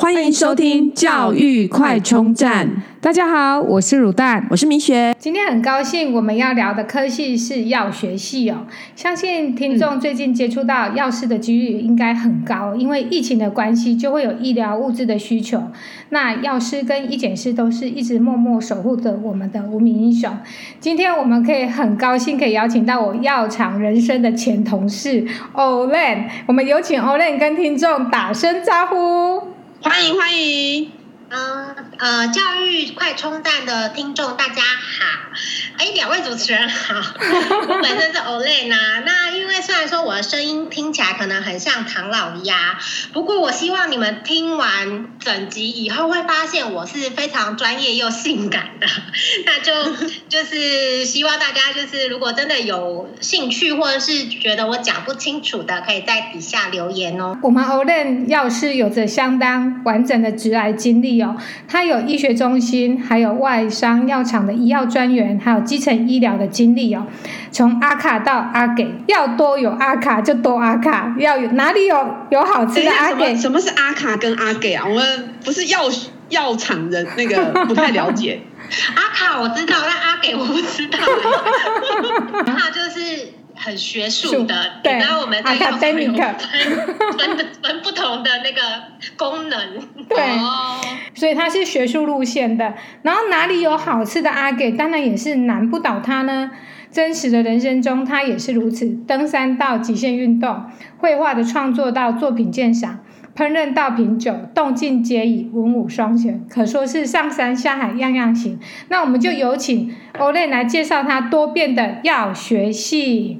欢迎收听教育快充站。大家好，我是乳蛋，我是米雪。今天很高兴，我们要聊的科系是药学系哦。相信听众最近接触到药师的几率应该很高，因为疫情的关系，就会有医疗物资的需求。那药师跟医检师都是一直默默守护着我们的无名英雄。今天我们可以很高兴可以邀请到我药厂人生的前同事 Olen，我们有请 Olen 跟听众打声招呼。欢迎欢迎，嗯呃，教育快充站的听众大家好，哎，两位主持人好，我本身是 Olen 啊，那因为虽然说我的声音听起来可能很像唐老鸭，不过我希望你们听完整集以后会发现我是非常专业又性感的，那就就是希望大家就是如果真的有兴趣或者是觉得我讲不清楚的，可以在底下留言哦。我们 Olen 要是有着相当完整的直癌经历哦，他有医学中心，还有外商药厂的医药专员，还有基层医疗的经历哦。从阿卡到阿给，要多有阿卡就多阿卡，要有哪里有有好吃的阿给？什么是阿卡跟阿给啊？我们不是药药厂人，那个不太了解。阿卡我知道，但阿给我不知道。阿卡就是。很学术的，对，然后我们在药厂有分分分不同的那个功能，对，哦、所以它是学术路线的。然后哪里有好吃的阿给，当然也是难不倒他呢。真实的人生中，他也是如此。登山到极限运动，绘画的创作到作品鉴赏。烹饪到品酒，动静皆宜，文武双全，可说是上山下海样样行。那我们就有请 Olen 来介绍他多变的药学系。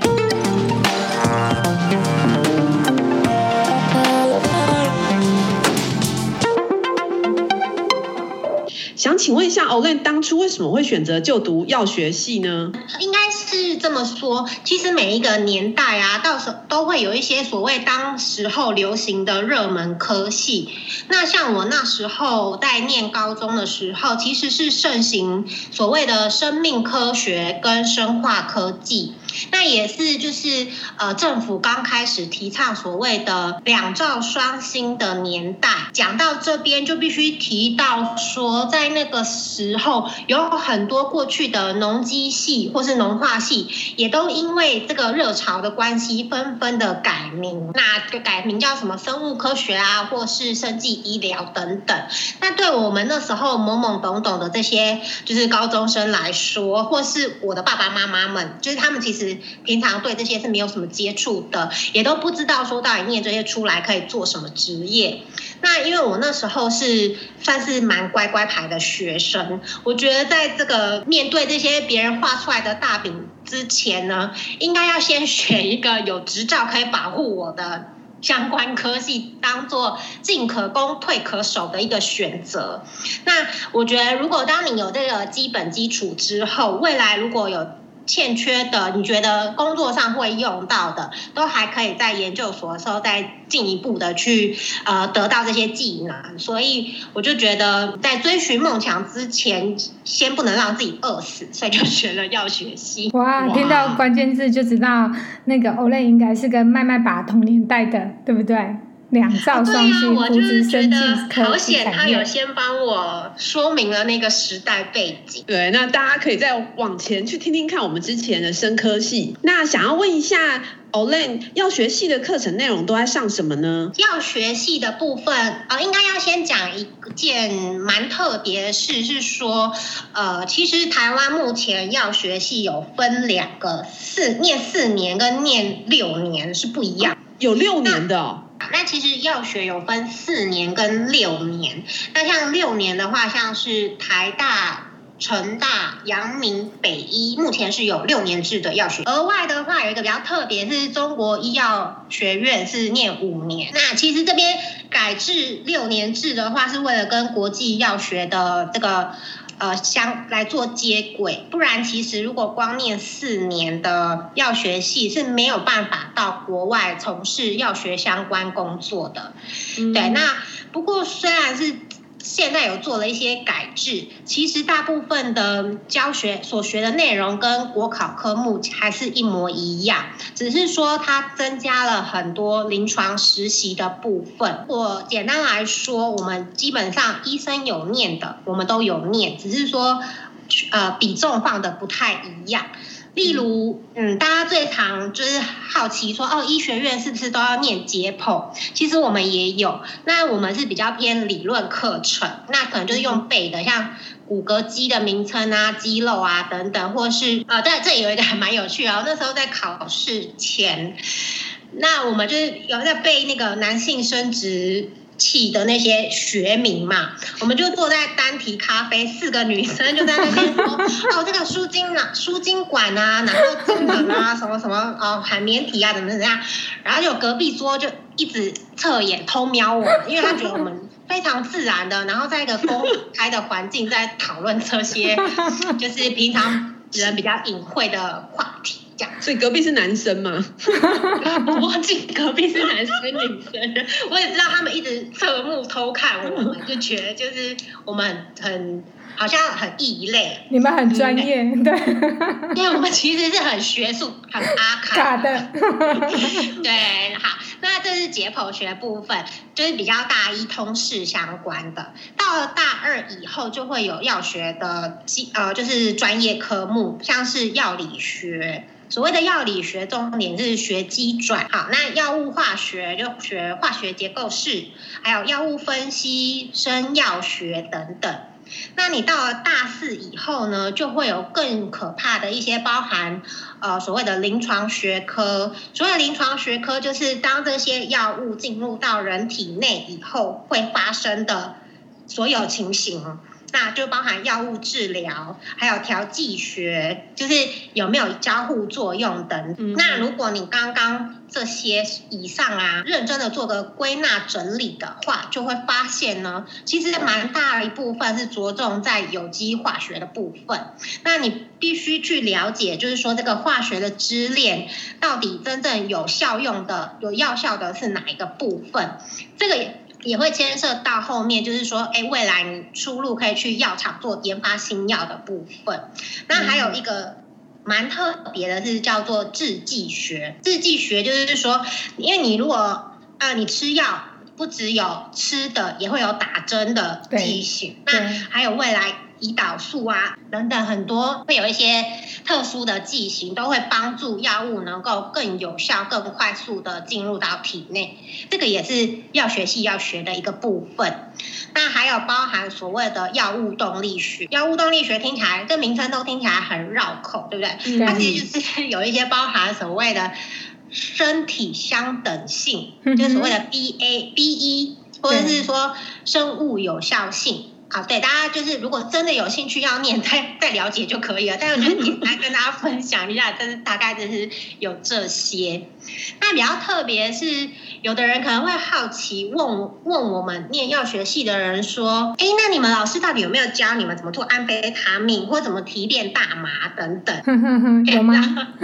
请问一下，Olen 当初为什么会选择就读药学系呢？应该是这么说，其实每一个年代啊，到时候都会有一些所谓当时候流行的热门科系。那像我那时候在念高中的时候，其实是盛行所谓的生命科学跟生化科技。那也是，就是呃，政府刚开始提倡所谓的两兆双星的年代。讲到这边，就必须提到说，在那个时候，有很多过去的农机系或是农化系，也都因为这个热潮的关系，纷纷的改名。那就改名叫什么生物科学啊，或是生技医疗等等。那对我们那时候懵懵懂懂的这些就是高中生来说，或是我的爸爸妈妈们，就是他们其实。平常对这些是没有什么接触的，也都不知道说到底念这些出来可以做什么职业。那因为我那时候是算是蛮乖乖牌的学生，我觉得在这个面对这些别人画出来的大饼之前呢，应该要先选一个有执照可以保护我的相关科系，当做进可攻退可守的一个选择。那我觉得，如果当你有这个基本基础之后，未来如果有欠缺的，你觉得工作上会用到的，都还可以在研究所的时候再进一步的去呃得到这些技能。所以我就觉得，在追寻梦想之前，先不能让自己饿死，所以就学了药学系。哇，听到关键字就知道那个 Olen 应该是跟麦麦爸同年代的，对不对？两兆双星，我就是觉得好险，他有先帮我说明了那个时代背景。对，那大家可以再往前去听听看我们之前的生科系。那想要问一下 Olen，药学系的课程内容都在上什么呢？药学系的部分啊、呃，应该要先讲一件蛮特别的事，是说，呃，其实台湾目前药学系有分两个，四念四年跟念六年是不一样，有六年的、哦。那其实药学有分四年跟六年。那像六年的话，像是台大、成大、阳明、北医，目前是有六年制的药学。额外的话，有一个比较特别，是中国医药学院是念五年。那其实这边改制六年制的话，是为了跟国际药学的这个。呃，相来做接轨，不然其实如果光念四年的药学系是没有办法到国外从事药学相关工作的。嗯、对，那不过虽然是现在有做了一些改制，其实大部分的教学所学的内容跟国考科目还是一模一样，只是说它增加了很多临床实习的部分。我简单来说，我们基本上医生有念的，我们都有念，只是说呃比重放的不太一样。例如，嗯，大家最常就是好奇说，哦，医学院是不是都要念解剖？其实我们也有，那我们是比较偏理论课程，那可能就是用背的，像骨骼肌的名称啊、肌肉啊等等，或是呃，但，这里有一个还蛮有趣啊，那时候在考试前，那我们就是有在背那个男性生殖器的那些学名嘛，我们就坐在单体咖啡，四个女生就在那边说，哦，这个输精啊，输精管啊，然后精囊啊，什么什么哦，海绵体啊，怎么怎么样，然后就隔壁桌就一直侧眼偷瞄我们，因为他觉得我们非常自然的，然后在一个公开的环境在讨论这些，就是平常人比较隐晦的话题。所以隔壁是男生吗？我忘记隔壁是男生女生，我也知道他们一直侧目偷看我们，就觉得就是我们很好像很异类。你们很专业，对，因为我们其实是很学术、很阿卡的。对，好，那这是解剖学部分，就是比较大一通识相关的。到了大二以后，就会有药学的基呃，就是专业科目，像是药理学。所谓的药理学，重点是学机转。好，那药物化学就学化学结构式，还有药物分析、生药学等等。那你到了大四以后呢，就会有更可怕的一些包含，呃，所谓的临床学科。所谓的临床学科，就是当这些药物进入到人体内以后会发生的所有情形。那就包含药物治疗，还有调剂学，就是有没有交互作用等。嗯、那如果你刚刚这些以上啊，认真的做个归纳整理的话，就会发现呢，其实蛮大一部分是着重在有机化学的部分。那你必须去了解，就是说这个化学的支链到底真正有效用的、有药效的是哪一个部分？这个也。也会牵涉到后面，就是说，哎，未来你出路可以去药厂做研发新药的部分。那还有一个蛮特别的是叫做制剂学。制剂学就是说，因为你如果啊，你吃药不只有吃的，也会有打针的剂型。那还有未来。胰岛素啊，等等，很多会有一些特殊的剂型，都会帮助药物能够更有效、更快速的进入到体内。这个也是药学系要学的一个部分。那还有包含所谓的药物动力学。药物动力学听起来，这名称都听起来很绕口，对不对？嗯、它其实就是有一些包含所谓的身体相等性，嗯、就是所谓的 B A B E，或者是说生物有效性。好，对，大家就是如果真的有兴趣要念，再再了解就可以了。但是我觉得你来跟大家分享一下，但是大概就是有这些。那比较特别是，有的人可能会好奇问问我们念药学系的人说：“哎，那你们老师到底有没有教你们怎么做安非他命，或怎么提炼大麻等等？”有吗？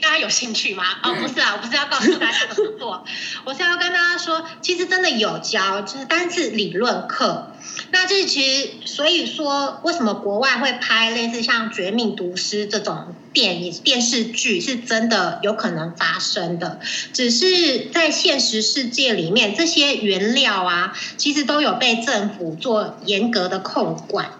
大家有兴趣吗？哦，不是啊，我不是要告诉大家怎么做，我是要跟大家说，其实真的有教，就是单是理论课。那这其实，所以说，为什么国外会拍类似像《绝命毒师》这种电影、电视剧，是真的有可能发生的？只是在现实世界里面，这些原料啊，其实都有被政府做严格的控管。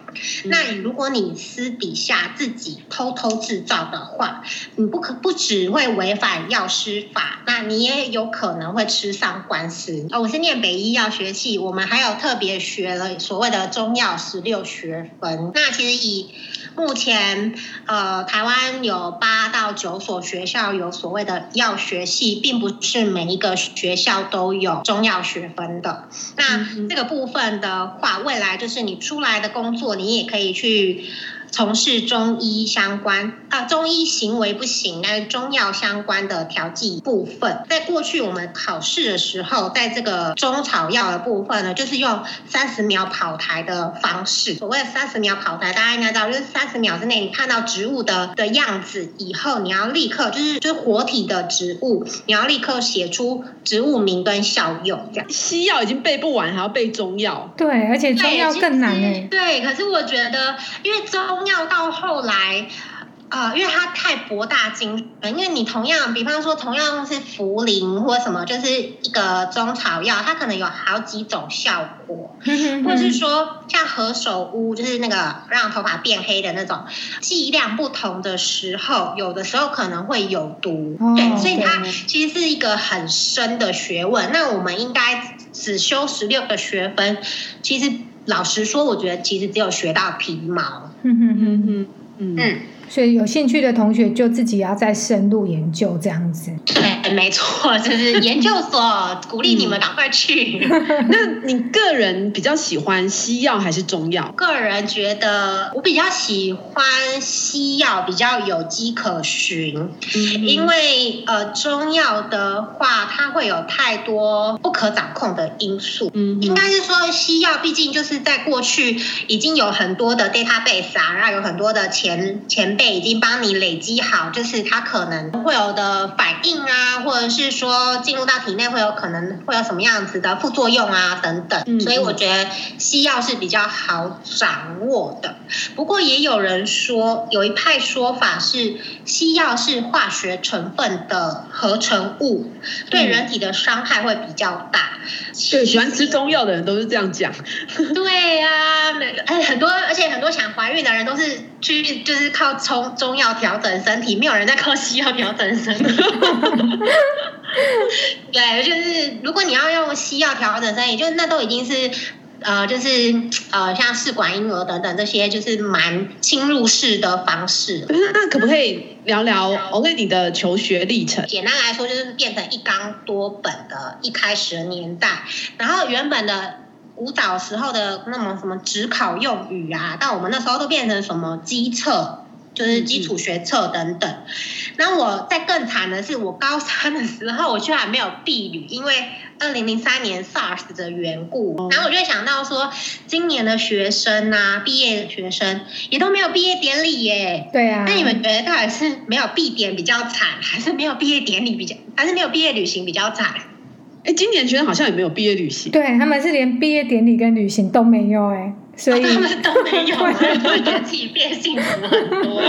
那如果你私底下自己偷偷制造的话，你不可不只会违反药师法，那你也有可能会吃上官司。哦，我是念北医药学系，我们还有特别学了所谓的中药十六学分。那其实以目前呃台湾有八到九所学校有所谓的药学系，并不是每一个学校都有中药学分的。那这个部分的话，未来就是你出来的工作，你。也可以去从事中医相关啊，中医行为不行，但是中药相关的调剂部分，在过去我们考试的时候，在这个中草药的部分呢，就是用三十秒跑台的方式。所谓三十秒跑台，大家应该知道，就是三十秒之内你看到植物的的样子以后，你要立刻就是就是活体的植物，你要立刻写出植物名跟效用。这样西药已经背不完，还要背中药。对，而且中药更难呢。对，可是我觉得，因为中药到后来。呃，因为它太博大精深，因为你同样，比方说同样是茯苓或什么，就是一个中草药，它可能有好几种效果，或者是说像何首乌，就是那个让头发变黑的那种，剂量不同的时候，有的时候可能会有毒，对，所以它其实是一个很深的学问。那我们应该只修十六个学分，其实老实说，我觉得其实只有学到皮毛。嗯嗯嗯嗯嗯。所以有兴趣的同学就自己要再深入研究这样子。对，没错，就是研究所鼓励你们赶快去。那你个人比较喜欢西药还是中药？个人觉得我比较喜欢西药，比较有迹可循。嗯，因为呃中药的话，它会有太多不可掌控的因素。嗯，应该是说西药毕竟就是在过去已经有很多的 database 啊，然后有很多的前前。已经帮你累积好，就是它可能会有的反应啊，或者是说进入到体内会有可能会有什么样子的副作用啊等等。嗯，所以我觉得西药是比较好掌握的。不过也有人说，有一派说法是西药是化学成分的合成物，对人体的伤害会比较大。对，喜欢吃中药的人都是这样讲。对呀，哎，很多，而且很多想怀孕的人都是去，就是靠。中中药调整身体，没有人在靠西药调整身体。对，就是如果你要用西药调整身体，就那都已经是呃，就是呃，像试管婴儿等等这些，就是蛮侵入式的方式。那可不可以聊聊 Olay 你的求学历程？简单来说，就是变成一纲多本的一开始的年代，然后原本的舞蹈时候的那么什么只考用语啊，到我们那时候都变成什么机测。就是基础学测等等，那我在更惨的是，我高三的时候我居然没有避旅，因为二零零三年 SARS 的缘故。然后我就想到说，今年的学生啊，毕业的学生也都没有毕业典礼耶。对啊。那你们觉得到底是没有毕典比较惨，还是没有毕业典礼比较，还是没有毕业旅行比较惨？哎，今年学生好像也没有毕业旅行。对，他们是连毕业典礼跟旅行都没有哎。所以、哦、他们都没有，我觉得自己变幸福很多。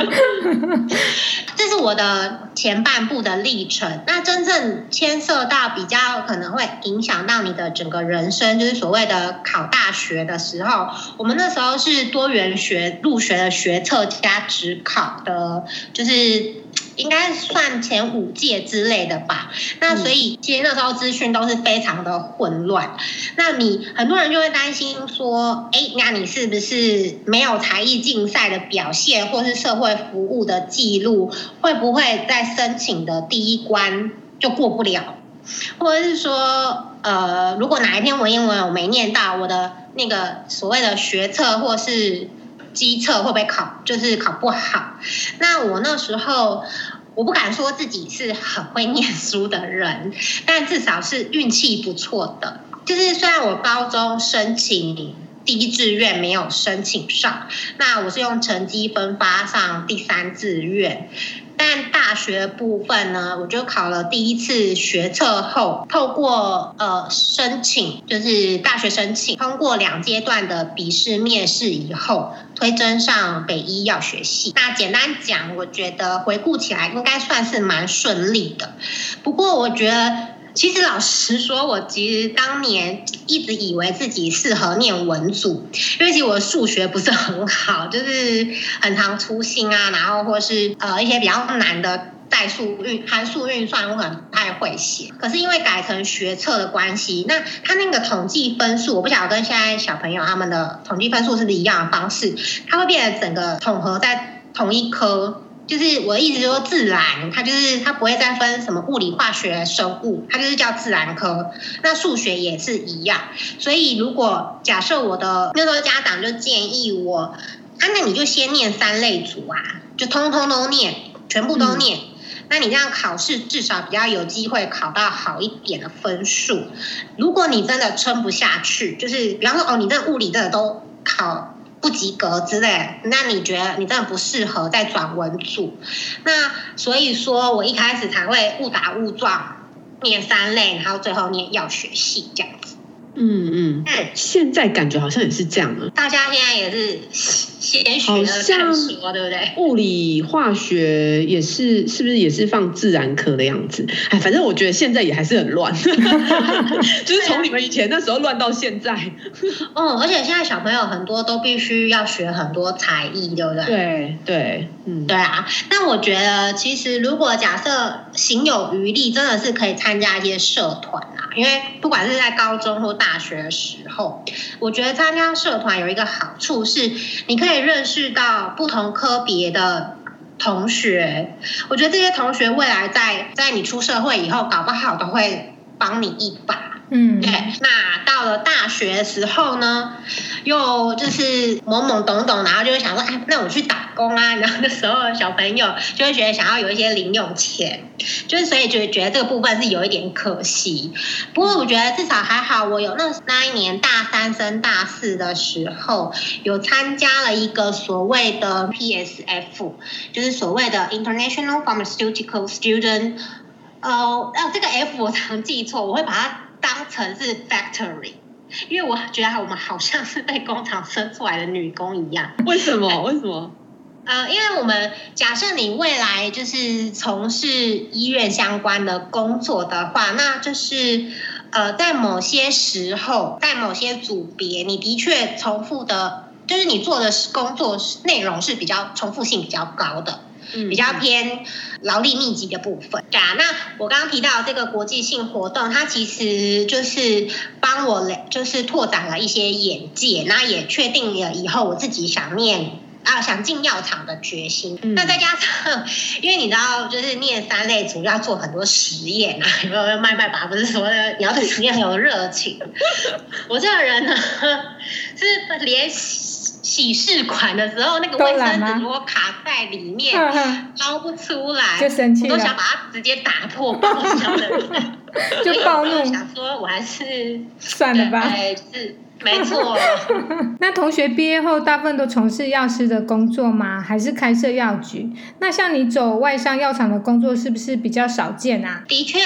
这是我的前半部的历程。那真正牵涉到比较可能会影响到你的整个人生，就是所谓的考大学的时候，我们那时候是多元学入学的学测加指考的，就是。应该算前五届之类的吧。那所以其实那时候资讯都是非常的混乱。那你很多人就会担心说，哎，那你是不是没有才艺竞赛的表现，或是社会服务的记录，会不会在申请的第一关就过不了？或者是说，呃，如果哪一天文言文我没念到，我的那个所谓的学测或是。机测会不会考，就是考不好？那我那时候，我不敢说自己是很会念书的人，但至少是运气不错的。就是虽然我高中申请第一志愿没有申请上，那我是用成绩分发上第三志愿。但大学部分呢，我就考了第一次学测后，透过呃申请，就是大学申请通过两阶段的笔试面试以后，推甄上北医药学系。那简单讲，我觉得回顾起来应该算是蛮顺利的。不过我觉得。其实老实说，我其实当年一直以为自己适合念文组，因为其实我数学不是很好，就是很常粗心啊，然后或是呃一些比较难的代数运、函数运算，我可能不太会写。可是因为改成学测的关系，那他那个统计分数，我不晓得跟现在小朋友他们的统计分数是不是一样的方式，它会变成整个统合在同一科。就是我的意思，说自然，它就是它不会再分什么物理、化学、生物，它就是叫自然科。那数学也是一样。所以如果假设我的那时候家长就建议我啊，那你就先念三类组啊，就通通都念，全部都念。嗯那你这样考试至少比较有机会考到好一点的分数。如果你真的撑不下去，就是比方说哦，你这物理真的都考不及格之类，那你觉得你真的不适合再转文组。那所以说我一开始才会误打误撞念三类，然后最后念药学系这样子。嗯嗯，现在感觉好像也是这样啊。大家现在也是先学的看书，对不对？物理、化学也是，是不是也是放自然科的样子？哎，反正我觉得现在也还是很乱，就是从你们以前那时候乱到现在。哦，而且现在小朋友很多都必须要学很多才艺，对不对？对对，嗯，对啊。那我觉得，其实如果假设行有余力，真的是可以参加一些社团啊，因为不管是在高中或大。学的时候，我觉得参加社团有一个好处是，你可以认识到不同科别的同学。我觉得这些同学未来在在你出社会以后，搞不好都会帮你一把。嗯，对。那到了大学的时候呢，又就是懵懵懂懂，然后就会想说，哎，那我去打工啊。然后那时候小朋友就会觉得想要有一些零用钱，就是所以就觉得这个部分是有一点可惜。不过我觉得至少还好，我有那那一年大三升大四的时候，有参加了一个所谓的 PSF，就是所谓的 International Pharmaceutical Student。呃，哦，这个 F 我常记错，我会把它。当成是 factory，因为我觉得我们好像是被工厂生出来的女工一样。为什么？为什么？呃，因为我们假设你未来就是从事医院相关的工作的话，那就是呃，在某些时候，在某些组别，你的确重复的，就是你做的工作内容是比较重复性比较高的。比较偏劳力密集的部分，对啊。那我刚刚提到这个国际性活动，它其实就是帮我就是拓展了一些眼界，那也确定了以后我自己想念啊想进药厂的决心。嗯、那再加上，因为你知道，就是念三类组要做很多实验啊，有没有麦麦爸不是说的你要对实验很有热情。我这个人呢，是连。洗试管的时候，那个卫生纸如果卡在里面，捞不出来，就生气都想把它直接打破报销的，就暴怒，想说我还是算了吧，是没错。那同学毕业后大部分都从事药师的工作吗？还是开设药局？那像你走外商药厂的工作，是不是比较少见啊？的确，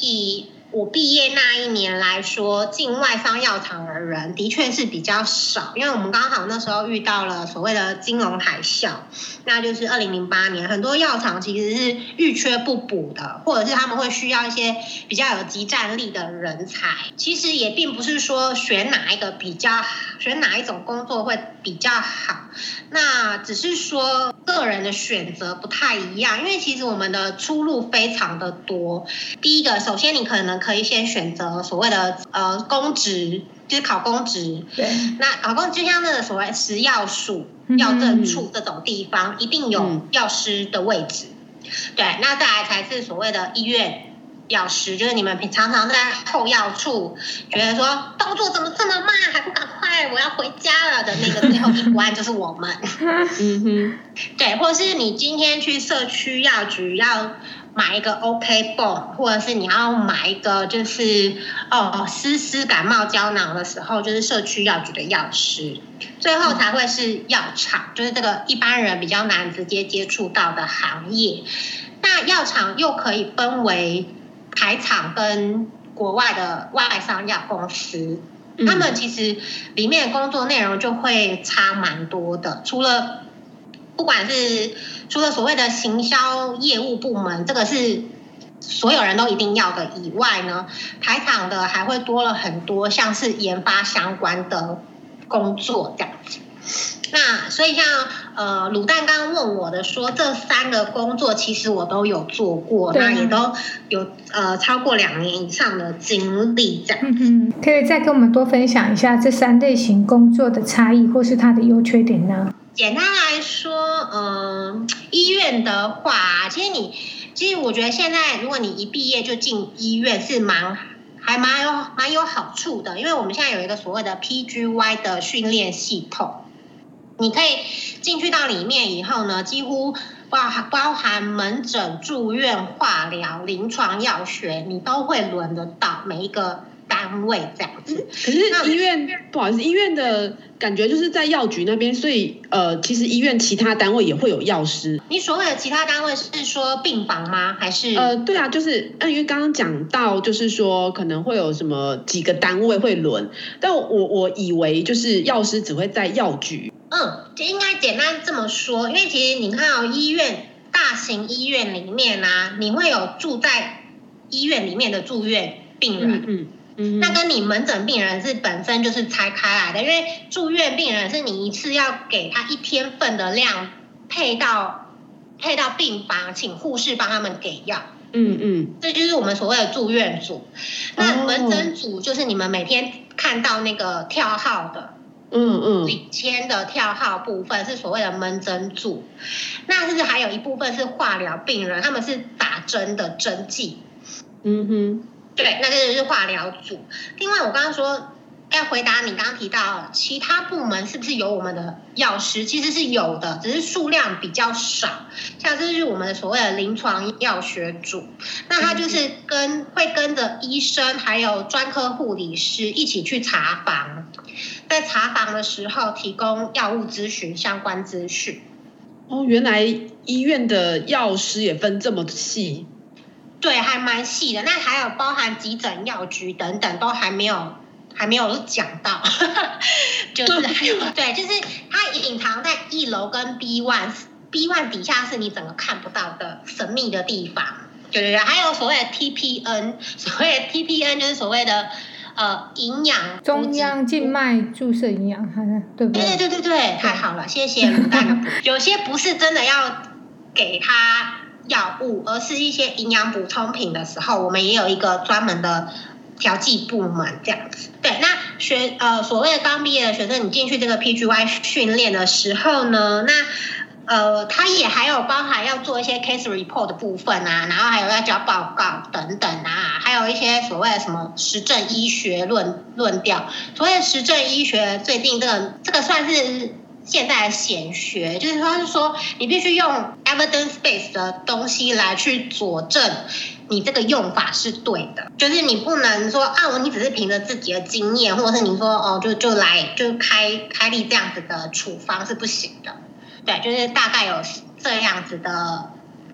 以。我毕业那一年来说，进外商药厂的人的确是比较少，因为我们刚好那时候遇到了所谓的金融海啸，那就是二零零八年，很多药厂其实是遇缺不补的，或者是他们会需要一些比较有即战力的人才。其实也并不是说选哪一个比较，选哪一种工作会比较好，那只是说个人的选择不太一样，因为其实我们的出路非常的多。第一个，首先你可能。可以先选择所谓的呃公职，就是考公职。对。那考公就像那个所谓食药署、药政处这种地方，一定有药师的位置。嗯、对。那再来才是所谓的医院药师，就是你们平常常在后药处觉得说动作怎么这么慢，还不赶快，我要回家了的那个最后一关就是我们。嗯哼。对，或者是你今天去社区药局要。买一个 OK 泵，或者是你要买一个就是哦丝丝感冒胶囊的时候，就是社区药局的药师，最后才会是药厂，就是这个一般人比较难直接接触到的行业。那药厂又可以分为台厂跟国外的外商药公司，他们其实里面工作内容就会差蛮多的，除了。不管是除了所谓的行销业务部门，这个是所有人都一定要的以外呢，台厂的还会多了很多像是研发相关的工作这样子。那所以像呃卤蛋刚刚问我的说，这三个工作其实我都有做过，那也都有呃超过两年以上的经历这样。嗯，可以再跟我们多分享一下这三类型工作的差异或是它的优缺点呢？简单来说，嗯，医院的话，其实你，其实我觉得现在如果你一毕业就进医院是蛮，还蛮有蛮有好处的，因为我们现在有一个所谓的 PGY 的训练系统。你可以进去到里面以后呢，几乎包包含门诊、住院、化疗、临床药学，你都会轮得到每一个。单位这样子，可是医院不好意思，医院的感觉就是在药局那边，所以呃，其实医院其他单位也会有药师。你所谓的其他单位是说病房吗？还是？呃，对啊，就是因为刚刚讲到，就是说可能会有什么几个单位会轮，但我我以为就是药师只会在药局。嗯，就应该简单这么说，因为其实你看哦，医院大型医院里面啊，你会有住在医院里面的住院病人。嗯。嗯那跟你门诊病人是本身就是拆开来的，因为住院病人是你一次要给他一天份的量配到配到病房，请护士帮他们给药。嗯嗯，这就是我们所谓的住院组。那门诊组就是你们每天看到那个跳号的，嗯嗯，领签的跳号部分是所谓的门诊组。那是不是还有一部分是化疗病人，他们是打针的针剂。嗯哼。对，那这就是化疗组。另外，我刚刚说要回答你刚刚提到其他部门是不是有我们的药师？其实是有的，只是数量比较少。像这是我们的所谓的临床药学组，那他就是跟会跟着医生还有专科护理师一起去查房，在查房的时候提供药物咨询相关资讯。哦，原来医院的药师也分这么细。对，还蛮细的。那还有包含急诊药局等等，都还没有还没有讲到，就是还有对，就是它隐藏在一楼跟 B one，B one 底下是你整个看不到的神秘的地方。对对对，还有所谓的 TPN，所谓的 TPN 就是所谓的呃营养中央静脉注射营养，对不对？对对对对对，太好了，谢谢卢大哥。有些不是真的要给他。药物，而是一些营养补充品的时候，我们也有一个专门的调剂部门这样子。对，那学呃所谓的刚毕业的学生，你进去这个 PGY 训练的时候呢，那呃他也还有包含要做一些 case report 的部分啊，然后还有要交报告等等啊，还有一些所谓的什么实证医学论论调。所谓的实证医学，最近这个这个算是。现在的显学就是说，是说你必须用 evidence base 的东西来去佐证你这个用法是对的，就是你不能说啊，我你只是凭着自己的经验，或者是你说哦，就就来就开开立这样子的处方是不行的，对，就是大概有这样子的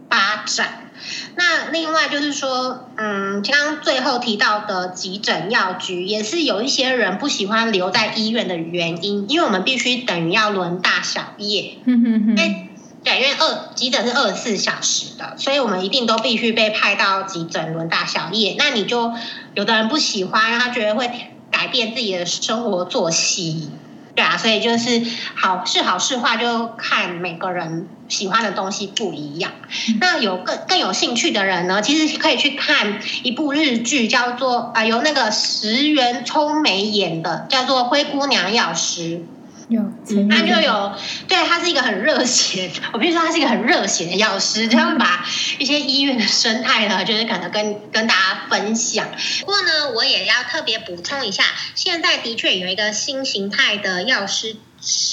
发展。那另外就是说，嗯，刚刚最后提到的急诊药局，也是有一些人不喜欢留在医院的原因，因为我们必须等于要轮大小夜。嗯哼哼。对，因为二急诊是二十四小时的，所以我们一定都必须被派到急诊轮大小夜。那你就有的人不喜欢，他觉得会改变自己的生活作息。对啊，所以就是好是好是坏，就看每个人喜欢的东西不一样。那有更更有兴趣的人呢，其实可以去看一部日剧，叫做啊、呃，由那个石原聪美演的，叫做《灰姑娘药师》。有，他就有，对，他是一个很热血，我必须说他是一个很热血的药师，他会把一些医院的生态呢，就是可能跟跟大家分享。不过呢，我也要特别补充一下，现在的确有一个新形态的药师。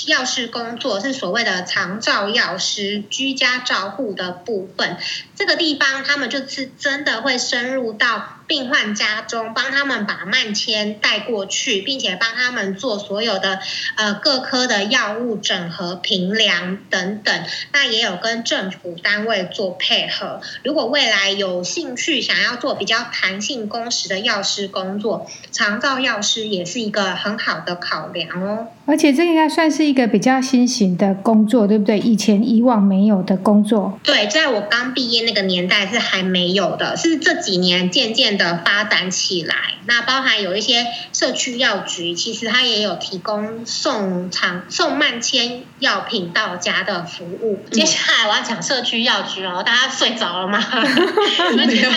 药师工作是所谓的长照药师，居家照护的部分。这个地方，他们就是真的会深入到病患家中，帮他们把慢签带过去，并且帮他们做所有的呃各科的药物整合、评量等等。那也有跟政府单位做配合。如果未来有兴趣想要做比较弹性工时的药师工作，长照药师也是一个很好的考量哦。而且这应该算是一个比较新型的工作，对不对？以前以往没有的工作。对，在我刚毕业那个年代是还没有的，是这几年渐渐的发展起来。那包含有一些社区药局，其实它也有提供送长送慢签药品到家的服务。嗯、接下来我要讲社区药局哦，大家睡着了吗？没有，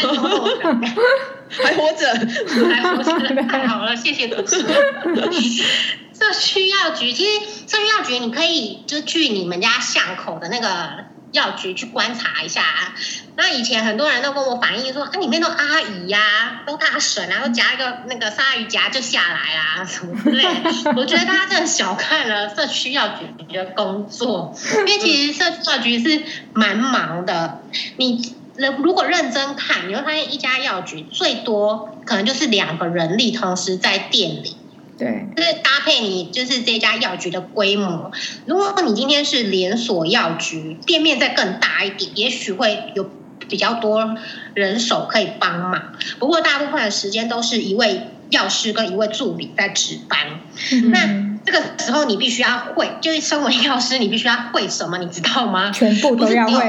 还活着，还活着，太好了，谢谢主持人。社区药局，其实社区药局你可以就去你们家巷口的那个药局去观察一下啊。那以前很多人都跟我反映说，啊，里面都阿姨呀、啊，都大婶啊，都夹一个那个鲨鱼夹就下来啊，什么之类。我觉得大家真的小看了社区药局的工作，因为其实社区药局是蛮忙的。你如果认真看，你会发现一家药局最多可能就是两个人力同时在店里。对，就是搭配你就是这家药局的规模。如果你今天是连锁药局，店面再更大一点，也许会有比较多人手可以帮忙。不过大部分的时间都是一位药师跟一位助理在值班。嗯、那这个时候你必须要会，就是身为药师，你必须要会什么，你知道吗？全部都要会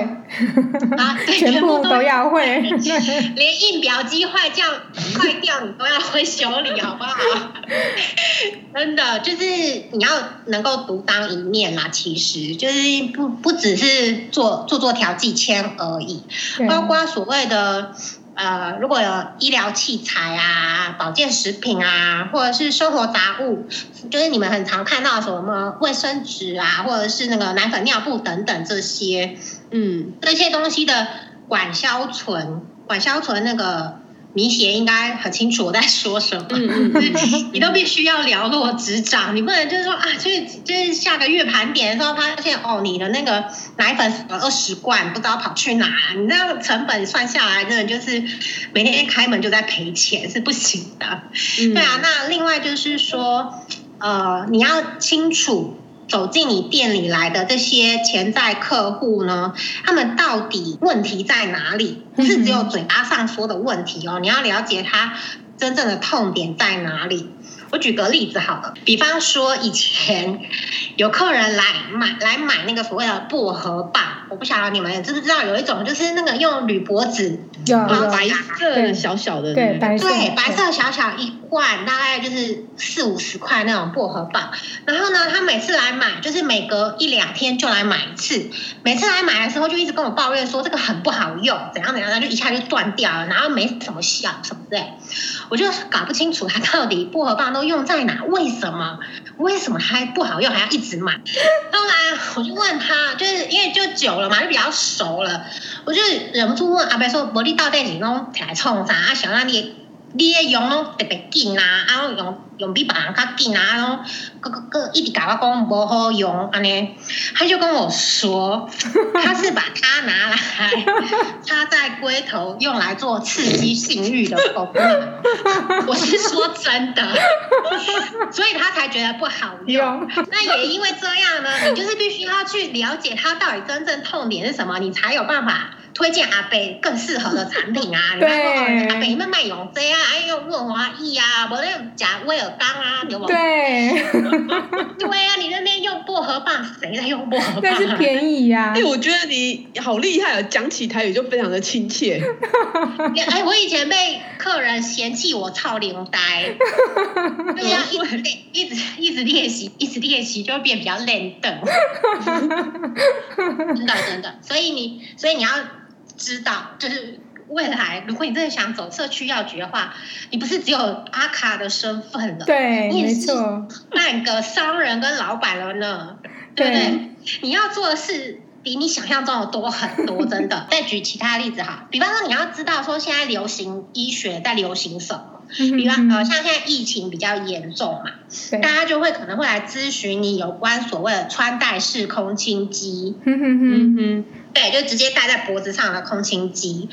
啊，全部都要会，连印表机坏掉坏掉你都要会修理，好不好？真的就是你要能够独当一面啦，其实就是不不只是做做做调剂签而已，包括所谓的。呃，如果有医疗器材啊、保健食品啊，或者是生活杂物，就是你们很常看到什么卫生纸啊，或者是那个奶粉、尿布等等这些，嗯，这些东西的管销存、管销存那个。明协应该很清楚我在说什么，嗯嗯，你都必须要了若指掌，你不能就是说啊，就是就是下个月盘点的时候发现哦，你的那个奶粉二十罐不知道跑去哪，你这样成本算下来，真的就是每天一开门就在赔钱，是不行的。嗯、对啊，那另外就是说，呃，你要清楚。走进你店里来的这些潜在客户呢，他们到底问题在哪里？不是只有嘴巴上说的问题哦，你要了解他真正的痛点在哪里。我举个例子好了，比方说以前有客人来买来买那个所谓的薄荷棒，我不晓得你们知不知道，有一种就是那个用铝箔纸，然后白色小小的，对白色小小一罐，大概就是四五十块那种薄荷棒。然后呢，他每次来买，就是每隔一两天就来买一次，每次来买的时候就一直跟我抱怨说这个很不好用，怎样怎样，他就一下就断掉了，然后没什么效什么的，我就搞不清楚他到底薄荷棒都用在哪？为什么？为什么还不好用，还要一直买？后来我就问他，就是因为就久了嘛，就比较熟了，我就忍不住问阿伯说：“伯利到底你拢起来冲啥？啊，想让你你也用拢特别紧啊，啊用。”用比别人较紧啊，然后个个个一直甲我讲不好用，安尼，他就跟我说，他是把它拿来 插在龟头，用来做刺激性欲的功能。我是说真的，所以他才觉得不好用。那也因为这样呢，你就是必须要去了解他到底真正痛点是什么，你才有办法。推荐阿北更适合的产品啊！对，阿北你们卖用这啊，哎呦润滑液啊，无咧加威尔刚啊，对不？对。对啊，你那边用薄荷棒，谁在用薄荷棒？但是便宜呀、啊。哎，我觉得你好厉害哦，讲起台语就非常的亲切。哎，我以前被客人嫌弃我超灵呆，对呀，一直练，一直一直练习，一直练习就会变比较练的。真的真的，所以你，所以你要。知道，就是未来，如果你真的想走社区药局的话，你不是只有阿卡的身份了，对，你也是半个商人跟老板了呢，对不对？对，你要做的事比你想象中的多很多，真的。再举其他例子哈，比方说你要知道说现在流行医学在流行什么，比方呃像现在疫情比较严重嘛，大家就会可能会来咨询你有关所谓的穿戴式空清机，嗯哼哼哼。对，就直接戴在脖子上的空清机，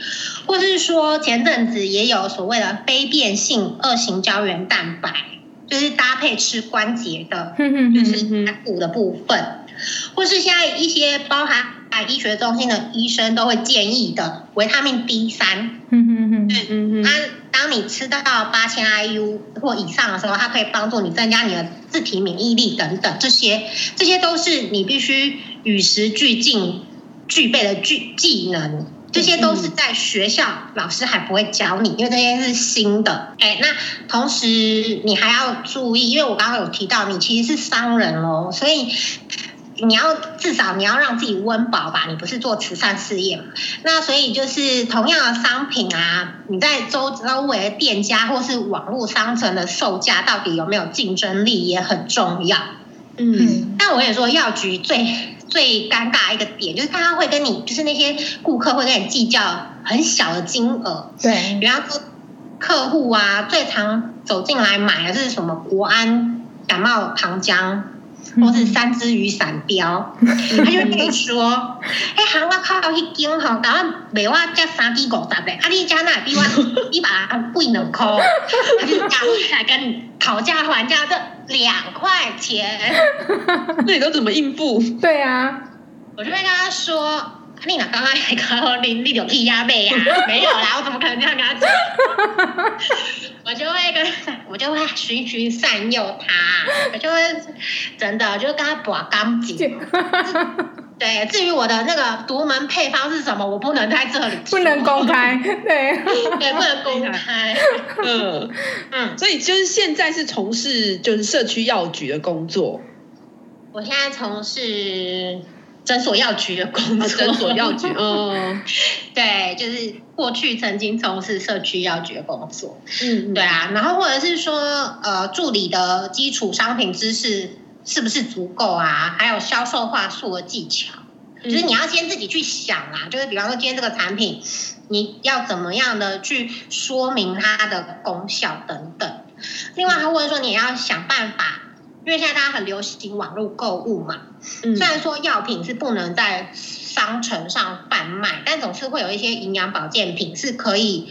或是说前阵子也有所谓的非变性二型胶原蛋白，就是搭配吃关节的，就是骨的部分，或是现在一些包含在医学中心的医生都会建议的维他命 D 三，嗯嗯嗯，对，嗯嗯，它当你吃到八千 IU 或以上的时候，它可以帮助你增加你的自体免疫力等等，这些这些都是你必须与时俱进。具备的具技能，这些都是在学校老师还不会教你，因为这些是新的。哎，那同时你还要注意，因为我刚刚有提到你其实是商人哦，所以你要至少你要让自己温饱吧，你不是做慈善事业嘛。那所以就是同样的商品啊，你在周周围的店家或是网络商城的售价到底有没有竞争力也很重要。嗯，但我跟你说，药局最最尴尬一个点就是，他会跟你，就是那些顾客会跟你计较很小的金额。对，比方说客户啊，最常走进来买的是什么？国安感冒糖浆。或是三支雨伞标，他就跟你说：“哎，喊我靠，一斤吼，然后卖我加三支五十的，啊，你加那比我一把贵两块，他就加回来跟你讨价还价，这两块钱，那你都怎么应付？对啊，我就会跟他说。你哪刚刚还看我你你有屁压背呀？没有啦，我怎么可能这样跟他讲？我就会跟，我就会循循善诱他，我就会真的就跟他把钢筋。对，至于我的那个独门配方是什么，我不能在这里，不能公开。对，对，不能公开。嗯嗯，所以就是现在是从事就是社区药局的工作。我现在从事。诊所药局的工作，诊所药局，哦，对，就是过去曾经从事社区药局的工作，嗯，对啊，然后或者是说，呃，助理的基础商品知识是不是足够啊？还有销售话术的技巧，就是你要先自己去想啊，就是比方说今天这个产品，你要怎么样的去说明它的功效等等。另外，或者说你要想办法。因为现在大家很流行网络购物嘛，虽然说药品是不能在商城上贩卖，但总是会有一些营养保健品是可以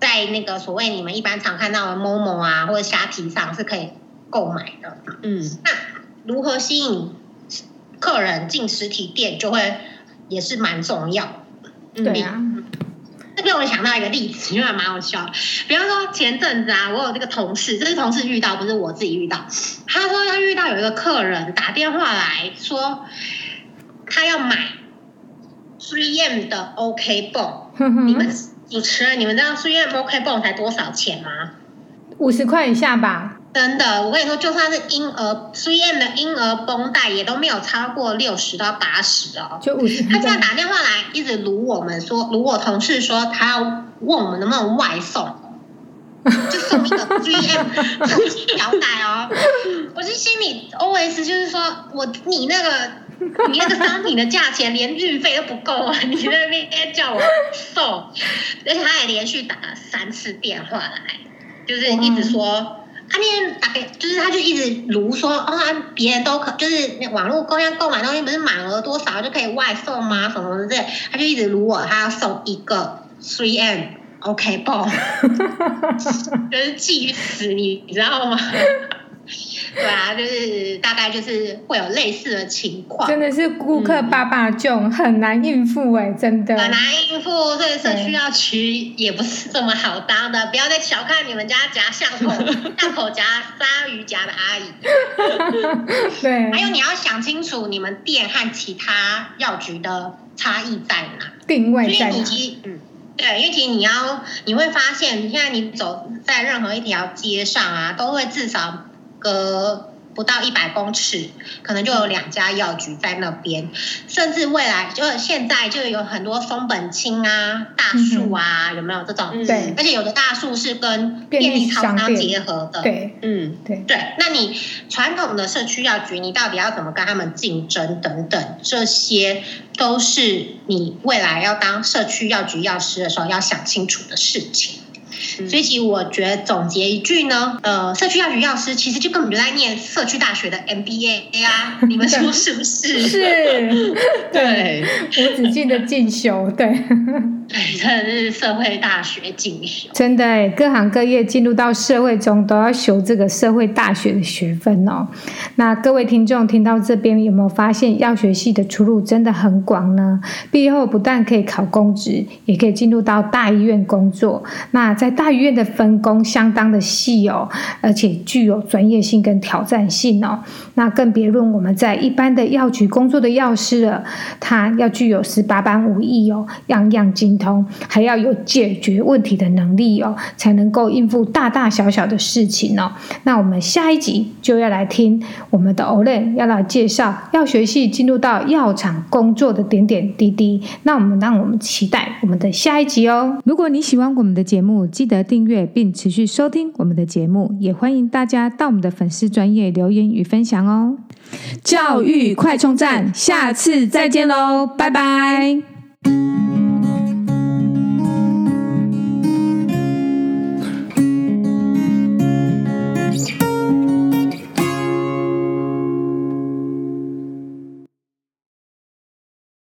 在那个所谓你们一般常看到的 Momo 啊或者虾皮上是可以购买的。嗯，那如何吸引客人进实体店，就会也是蛮重要。对啊。这边我想到一个例子，因为还蛮好笑。比方说前阵子啊，我有这个同事，这是同事遇到，不是我自己遇到。他说他遇到有一个客人打电话来说，他要买 3M 的 OK 泵。你们主持人，你们知道 3M OK 泵才多少钱吗？五十块以下吧。真的，我跟你说，就算是婴儿 3M 的婴儿绷带，也都没有超过六十到八十哦。就五十。他这样打电话来，一直辱我们说，卢我同事说，他要问我们能不能外送，就送一个 3M 条带哦。我是心里 OS 就是说，我你那个你那个商品的价钱连运费都不够啊，你在那边叫我送，而且他还连续打了三次电话来，就是一直说。他那天打给，就是他就一直如说，哦，别人都可，就是那网络购物购买东西不是满额多少就可以外送吗？什么之类，他就一直如我，他要送一个 three m OK 爆，就是气死你，你知道吗？对啊，就是大概就是会有类似的情况，真的是顾客爸爸囧，嗯、很难应付哎，真的很难应付，所以社区药局也不是这么好当的，不要再小看你们家夹巷口 巷口夹鲨鱼夹的阿姨。对，还有你要想清楚你们店和其他药局的差异在哪，定位在哪？嗯，对，因为其实你要你会发现，现在你走在任何一条街上啊，都会至少。隔不到一百公尺，可能就有两家药局在那边，甚至未来就现在就有很多松本清啊、大树啊，嗯、有没有这种？对，而且有的大树是跟便利超商结合的。对，嗯，对对。那你传统的社区药局，你到底要怎么跟他们竞争？等等，这些都是你未来要当社区药局药师的时候要想清楚的事情。所以，其实我觉得总结一句呢，呃，社区药学药师其实就根本就在念社区大学的 MBA 啊，你们说是不是？是，对，无止境的进修，对，对，真的是社会大学进修，真的，各行各业进入到社会中都要修这个社会大学的学分哦。那各位听众听到这边有没有发现药学系的出路真的很广呢？毕业后不但可以考公职，也可以进入到大医院工作。那在大医院的分工相当的细哦，而且具有专业性跟挑战性哦。那更别论我们在一般的药局工作的药师了，他要具有十八般武艺哦，样样精通，还要有解决问题的能力哦，才能够应付大大小小的事情哦。那我们下一集就要来听我们的 Olen 要来介绍药学系进入到药厂工作的点点滴滴。那我们让我们期待我们的下一集哦。如果你喜欢我们的节目，记得订阅并持续收听我们的节目，也欢迎大家到我们的粉丝专业留言与分享哦。教育快充站，下次再见喽，拜拜。